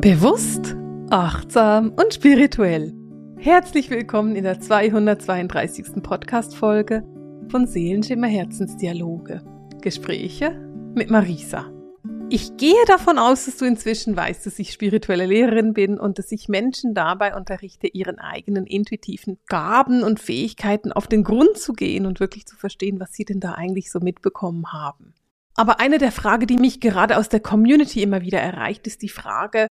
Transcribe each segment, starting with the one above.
Bewusst, achtsam und spirituell. Herzlich willkommen in der 232. Podcast-Folge von Seelenschimmer Herzensdialoge. Gespräche mit Marisa. Ich gehe davon aus, dass du inzwischen weißt, dass ich spirituelle Lehrerin bin und dass ich Menschen dabei unterrichte, ihren eigenen intuitiven Gaben und Fähigkeiten auf den Grund zu gehen und wirklich zu verstehen, was sie denn da eigentlich so mitbekommen haben. Aber eine der Fragen, die mich gerade aus der Community immer wieder erreicht, ist die Frage,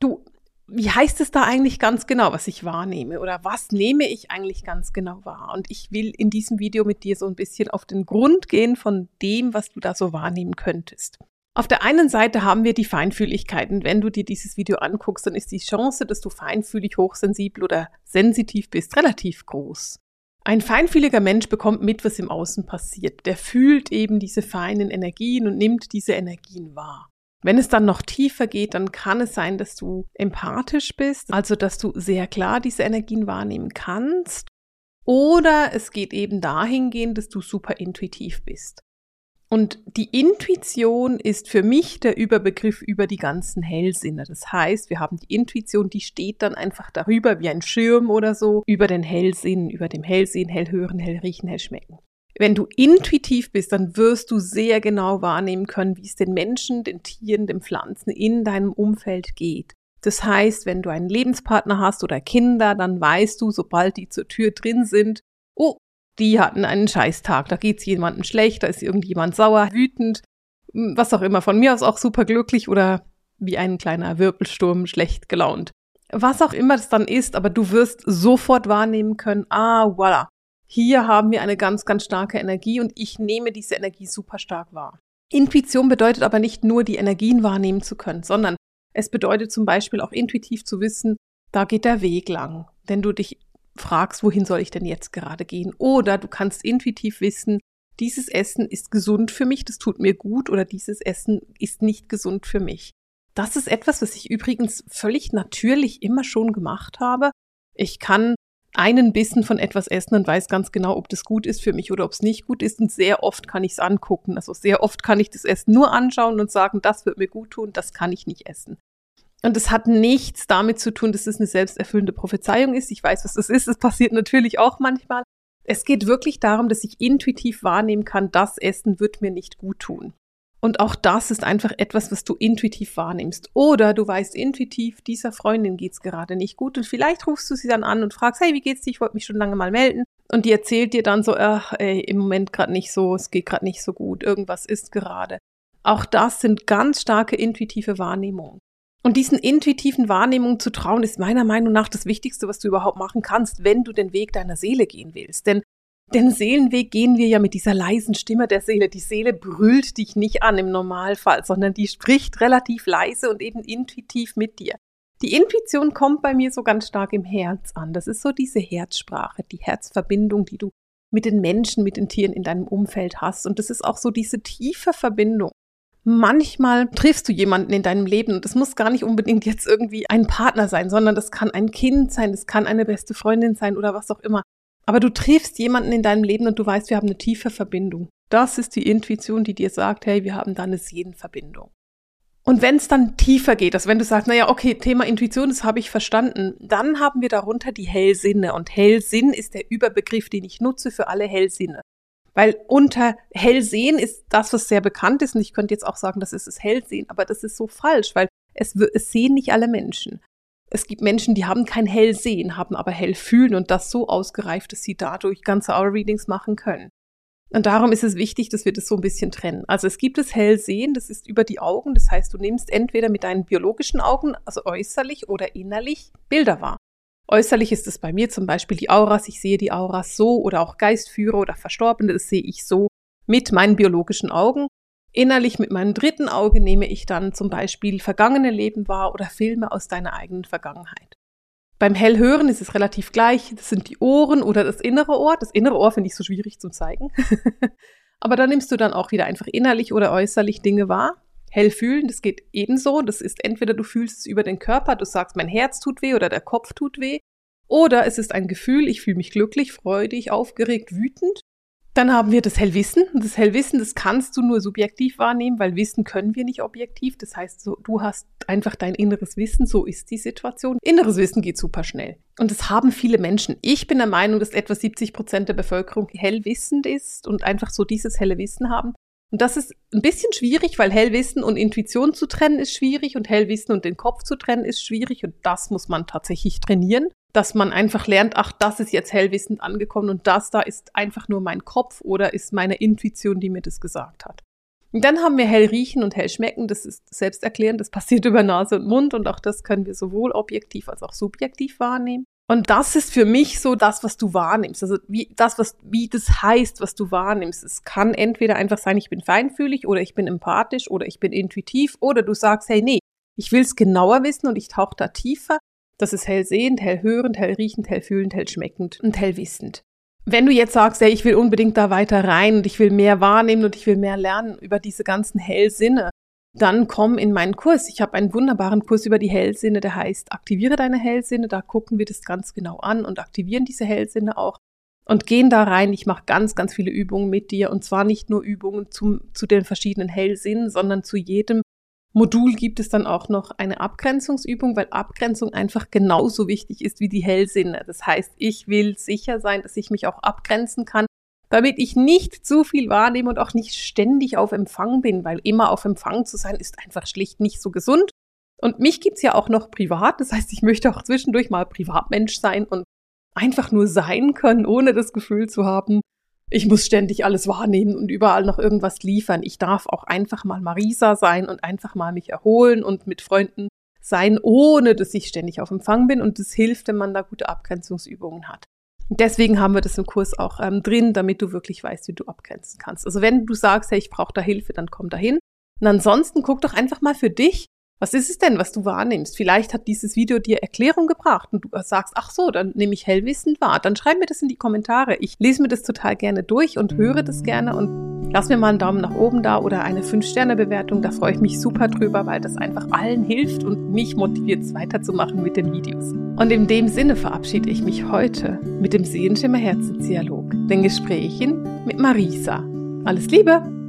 du, wie heißt es da eigentlich ganz genau, was ich wahrnehme oder was nehme ich eigentlich ganz genau wahr? Und ich will in diesem Video mit dir so ein bisschen auf den Grund gehen von dem, was du da so wahrnehmen könntest. Auf der einen Seite haben wir die Feinfühligkeiten. Wenn du dir dieses Video anguckst, dann ist die Chance, dass du feinfühlig, hochsensibel oder sensitiv bist, relativ groß. Ein feinfühliger Mensch bekommt mit, was im Außen passiert. Der fühlt eben diese feinen Energien und nimmt diese Energien wahr. Wenn es dann noch tiefer geht, dann kann es sein, dass du empathisch bist, also dass du sehr klar diese Energien wahrnehmen kannst. Oder es geht eben dahingehend, dass du super intuitiv bist. Und die Intuition ist für mich der Überbegriff über die ganzen Hellsinne. Das heißt, wir haben die Intuition, die steht dann einfach darüber wie ein Schirm oder so, über den Hellsinn, über dem Hellsehen, Hellhören, Hellriechen, Hellschmecken. Wenn du intuitiv bist, dann wirst du sehr genau wahrnehmen können, wie es den Menschen, den Tieren, den Pflanzen in deinem Umfeld geht. Das heißt, wenn du einen Lebenspartner hast oder Kinder, dann weißt du, sobald die zur Tür drin sind, oh, die hatten einen Scheißtag, da geht's jemandem schlecht, da ist irgendjemand sauer, wütend, hm, was auch immer, von mir aus auch super glücklich oder wie ein kleiner Wirbelsturm schlecht gelaunt. Was auch immer das dann ist, aber du wirst sofort wahrnehmen können, ah, voilà, hier haben wir eine ganz, ganz starke Energie und ich nehme diese Energie super stark wahr. Intuition bedeutet aber nicht nur, die Energien wahrnehmen zu können, sondern es bedeutet zum Beispiel auch intuitiv zu wissen, da geht der Weg lang. Wenn du dich fragst, wohin soll ich denn jetzt gerade gehen? Oder du kannst intuitiv wissen, dieses Essen ist gesund für mich, das tut mir gut, oder dieses Essen ist nicht gesund für mich. Das ist etwas, was ich übrigens völlig natürlich immer schon gemacht habe. Ich kann einen Bissen von etwas essen und weiß ganz genau, ob das gut ist für mich oder ob es nicht gut ist. Und sehr oft kann ich es angucken. Also sehr oft kann ich das Essen nur anschauen und sagen, das wird mir gut tun, das kann ich nicht essen. Und es hat nichts damit zu tun, dass es eine selbsterfüllende Prophezeiung ist. Ich weiß, was das ist. Es passiert natürlich auch manchmal. Es geht wirklich darum, dass ich intuitiv wahrnehmen kann, das Essen wird mir nicht gut tun. Und auch das ist einfach etwas, was du intuitiv wahrnimmst. Oder du weißt intuitiv, dieser Freundin geht's gerade nicht gut und vielleicht rufst du sie dann an und fragst, hey, wie geht's dir? Ich wollte mich schon lange mal melden. Und die erzählt dir dann so, ach, ey, im Moment gerade nicht so, es geht gerade nicht so gut, irgendwas ist gerade. Auch das sind ganz starke intuitive Wahrnehmungen. Und diesen intuitiven Wahrnehmungen zu trauen, ist meiner Meinung nach das Wichtigste, was du überhaupt machen kannst, wenn du den Weg deiner Seele gehen willst. Denn den Seelenweg gehen wir ja mit dieser leisen Stimme der Seele. Die Seele brüllt dich nicht an im Normalfall, sondern die spricht relativ leise und eben intuitiv mit dir. Die Intuition kommt bei mir so ganz stark im Herz an. Das ist so diese Herzsprache, die Herzverbindung, die du mit den Menschen, mit den Tieren in deinem Umfeld hast. Und das ist auch so diese tiefe Verbindung. Manchmal triffst du jemanden in deinem Leben und es muss gar nicht unbedingt jetzt irgendwie ein Partner sein, sondern das kann ein Kind sein, das kann eine beste Freundin sein oder was auch immer. Aber du triffst jemanden in deinem Leben und du weißt, wir haben eine tiefe Verbindung. Das ist die Intuition, die dir sagt, hey, wir haben da eine Seelenverbindung. Und wenn es dann tiefer geht, also wenn du sagst, naja, okay, Thema Intuition, das habe ich verstanden, dann haben wir darunter die Hellsinne. Und Hellsinn ist der Überbegriff, den ich nutze für alle Hellsinne. Weil unter Hellsehen ist das, was sehr bekannt ist. Und ich könnte jetzt auch sagen, das ist das Hellsehen, aber das ist so falsch, weil es, es sehen nicht alle Menschen. Es gibt Menschen, die haben kein Hellsehen, haben aber Hellfühlen und das so ausgereift, dass sie dadurch ganze Aura-Readings machen können. Und darum ist es wichtig, dass wir das so ein bisschen trennen. Also es gibt das Hellsehen, das ist über die Augen. Das heißt, du nimmst entweder mit deinen biologischen Augen, also äußerlich oder innerlich, Bilder wahr. Äußerlich ist es bei mir zum Beispiel die Auras. Ich sehe die Auras so oder auch Geistführer oder Verstorbene, das sehe ich so mit meinen biologischen Augen. Innerlich mit meinem dritten Auge nehme ich dann zum Beispiel vergangene Leben wahr oder Filme aus deiner eigenen Vergangenheit. Beim Hellhören ist es relativ gleich. Das sind die Ohren oder das innere Ohr. Das innere Ohr finde ich so schwierig zum Zeigen. Aber da nimmst du dann auch wieder einfach innerlich oder äußerlich Dinge wahr. Hell fühlen, das geht ebenso. Das ist entweder du fühlst es über den Körper, du sagst, mein Herz tut weh oder der Kopf tut weh. Oder es ist ein Gefühl, ich fühle mich glücklich, freudig, aufgeregt, wütend. Dann haben wir das Hellwissen. Und das Hellwissen, das kannst du nur subjektiv wahrnehmen, weil Wissen können wir nicht objektiv. Das heißt, so, du hast einfach dein inneres Wissen, so ist die Situation. Inneres Wissen geht super schnell. Und das haben viele Menschen. Ich bin der Meinung, dass etwa 70 Prozent der Bevölkerung hellwissend ist und einfach so dieses helle Wissen haben. Und das ist ein bisschen schwierig, weil Hellwissen und Intuition zu trennen ist schwierig und Hellwissen und den Kopf zu trennen ist schwierig und das muss man tatsächlich trainieren dass man einfach lernt, ach, das ist jetzt hellwissend angekommen und das da ist einfach nur mein Kopf oder ist meine Intuition, die mir das gesagt hat. Und dann haben wir hell riechen und hell schmecken, das ist selbsterklärend, das passiert über Nase und Mund und auch das können wir sowohl objektiv als auch subjektiv wahrnehmen. Und das ist für mich so das, was du wahrnimmst. Also wie das, was wie das heißt, was du wahrnimmst. Es kann entweder einfach sein, ich bin feinfühlig oder ich bin empathisch oder ich bin intuitiv oder du sagst, hey, nee, ich will es genauer wissen und ich tauche da tiefer das ist hell sehend, hell hörend, hell riechend, hell fühlend, hell schmeckend und hell wissend. Wenn du jetzt sagst, hey, ich will unbedingt da weiter rein und ich will mehr wahrnehmen und ich will mehr lernen über diese ganzen Hellsinne, dann komm in meinen Kurs. Ich habe einen wunderbaren Kurs über die Hellsinne, der heißt Aktiviere deine Hellsinne. Da gucken wir das ganz genau an und aktivieren diese Hellsinne auch und gehen da rein. Ich mache ganz, ganz viele Übungen mit dir und zwar nicht nur Übungen zum, zu den verschiedenen Hellsinnen, sondern zu jedem Modul gibt es dann auch noch eine Abgrenzungsübung, weil Abgrenzung einfach genauso wichtig ist wie die Hellsinne. Das heißt, ich will sicher sein, dass ich mich auch abgrenzen kann, damit ich nicht zu viel wahrnehme und auch nicht ständig auf Empfang bin, weil immer auf Empfang zu sein ist einfach schlicht nicht so gesund. Und mich gibt's ja auch noch privat, das heißt, ich möchte auch zwischendurch mal Privatmensch sein und einfach nur sein können, ohne das Gefühl zu haben, ich muss ständig alles wahrnehmen und überall noch irgendwas liefern. Ich darf auch einfach mal Marisa sein und einfach mal mich erholen und mit Freunden sein, ohne dass ich ständig auf Empfang bin. Und das hilft, wenn man da gute Abgrenzungsübungen hat. Und deswegen haben wir das im Kurs auch ähm, drin, damit du wirklich weißt, wie du abgrenzen kannst. Also wenn du sagst, hey, ich brauche da Hilfe, dann komm da hin. Und ansonsten guck doch einfach mal für dich, was ist es denn, was du wahrnimmst? Vielleicht hat dieses Video dir Erklärung gebracht und du sagst, ach so, dann nehme ich hellwissend wahr. Dann schreib mir das in die Kommentare. Ich lese mir das total gerne durch und höre das gerne und lass mir mal einen Daumen nach oben da oder eine 5-Sterne-Bewertung. Da freue ich mich super drüber, weil das einfach allen hilft und mich motiviert, es weiterzumachen mit den Videos. Und in dem Sinne verabschiede ich mich heute mit dem Sehenschimmer Herzensdialog, den Gesprächen mit Marisa. Alles Liebe!